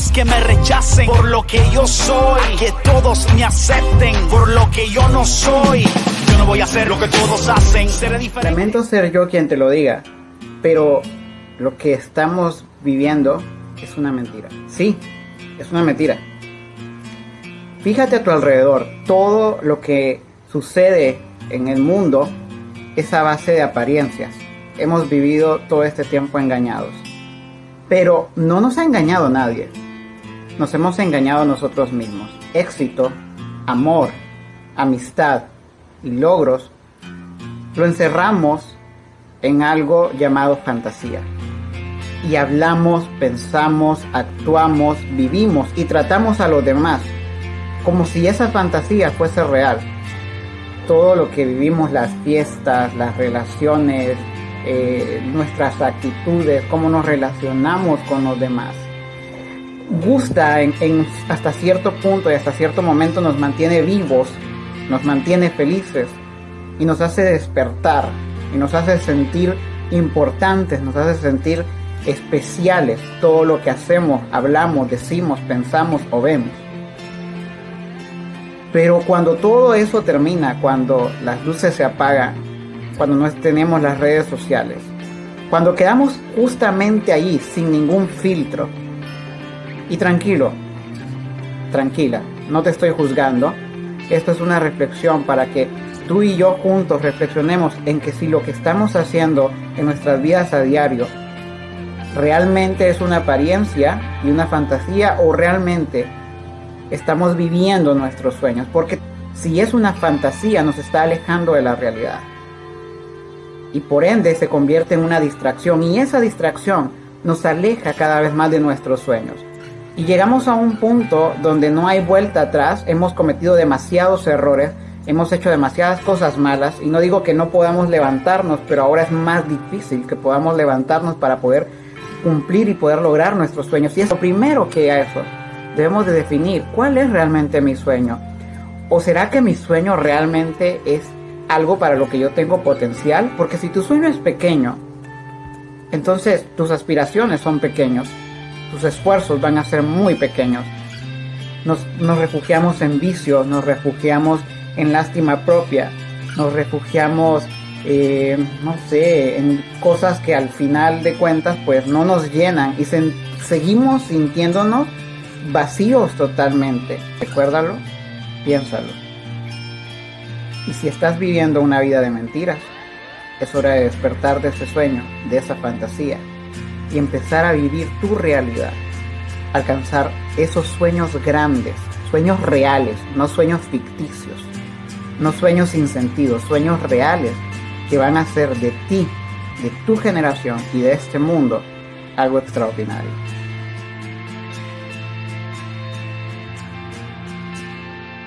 es que me rechacen por lo que yo soy, que todos me acepten por lo que yo no soy. Yo no voy a hacer lo que todos hacen, seré diferente. Lamento ser yo quien te lo diga, pero lo que estamos viviendo es una mentira. Sí, es una mentira. Fíjate a tu alrededor, todo lo que sucede en el mundo es a base de apariencias. Hemos vivido todo este tiempo engañados. Pero no nos ha engañado nadie. Nos hemos engañado nosotros mismos. Éxito, amor, amistad y logros lo encerramos en algo llamado fantasía. Y hablamos, pensamos, actuamos, vivimos y tratamos a los demás como si esa fantasía fuese real. Todo lo que vivimos, las fiestas, las relaciones, eh, nuestras actitudes, cómo nos relacionamos con los demás. Gusta en, hasta cierto punto y hasta cierto momento nos mantiene vivos, nos mantiene felices y nos hace despertar y nos hace sentir importantes, nos hace sentir especiales todo lo que hacemos, hablamos, decimos, pensamos o vemos. Pero cuando todo eso termina, cuando las luces se apagan, cuando no tenemos las redes sociales, cuando quedamos justamente allí sin ningún filtro, y tranquilo, tranquila, no te estoy juzgando, esto es una reflexión para que tú y yo juntos reflexionemos en que si lo que estamos haciendo en nuestras vidas a diario realmente es una apariencia y una fantasía o realmente estamos viviendo nuestros sueños, porque si es una fantasía nos está alejando de la realidad. Y por ende se convierte en una distracción y esa distracción nos aleja cada vez más de nuestros sueños. Y llegamos a un punto donde no hay vuelta atrás, hemos cometido demasiados errores, hemos hecho demasiadas cosas malas y no digo que no podamos levantarnos, pero ahora es más difícil que podamos levantarnos para poder cumplir y poder lograr nuestros sueños. Y es lo primero que eso debemos de definir cuál es realmente mi sueño. ¿O será que mi sueño realmente es algo para lo que yo tengo potencial? Porque si tu sueño es pequeño, entonces tus aspiraciones son pequeños, tus esfuerzos van a ser muy pequeños. Nos, nos refugiamos en vicios, nos refugiamos en lástima propia, nos refugiamos, eh, no sé, en cosas que al final de cuentas pues no nos llenan y seguimos sintiéndonos vacíos totalmente. Recuérdalo, piénsalo. Y si estás viviendo una vida de mentiras, es hora de despertar de ese sueño, de esa fantasía, y empezar a vivir tu realidad. Alcanzar esos sueños grandes, sueños reales, no sueños ficticios, no sueños sin sentido, sueños reales que van a hacer de ti, de tu generación y de este mundo algo extraordinario.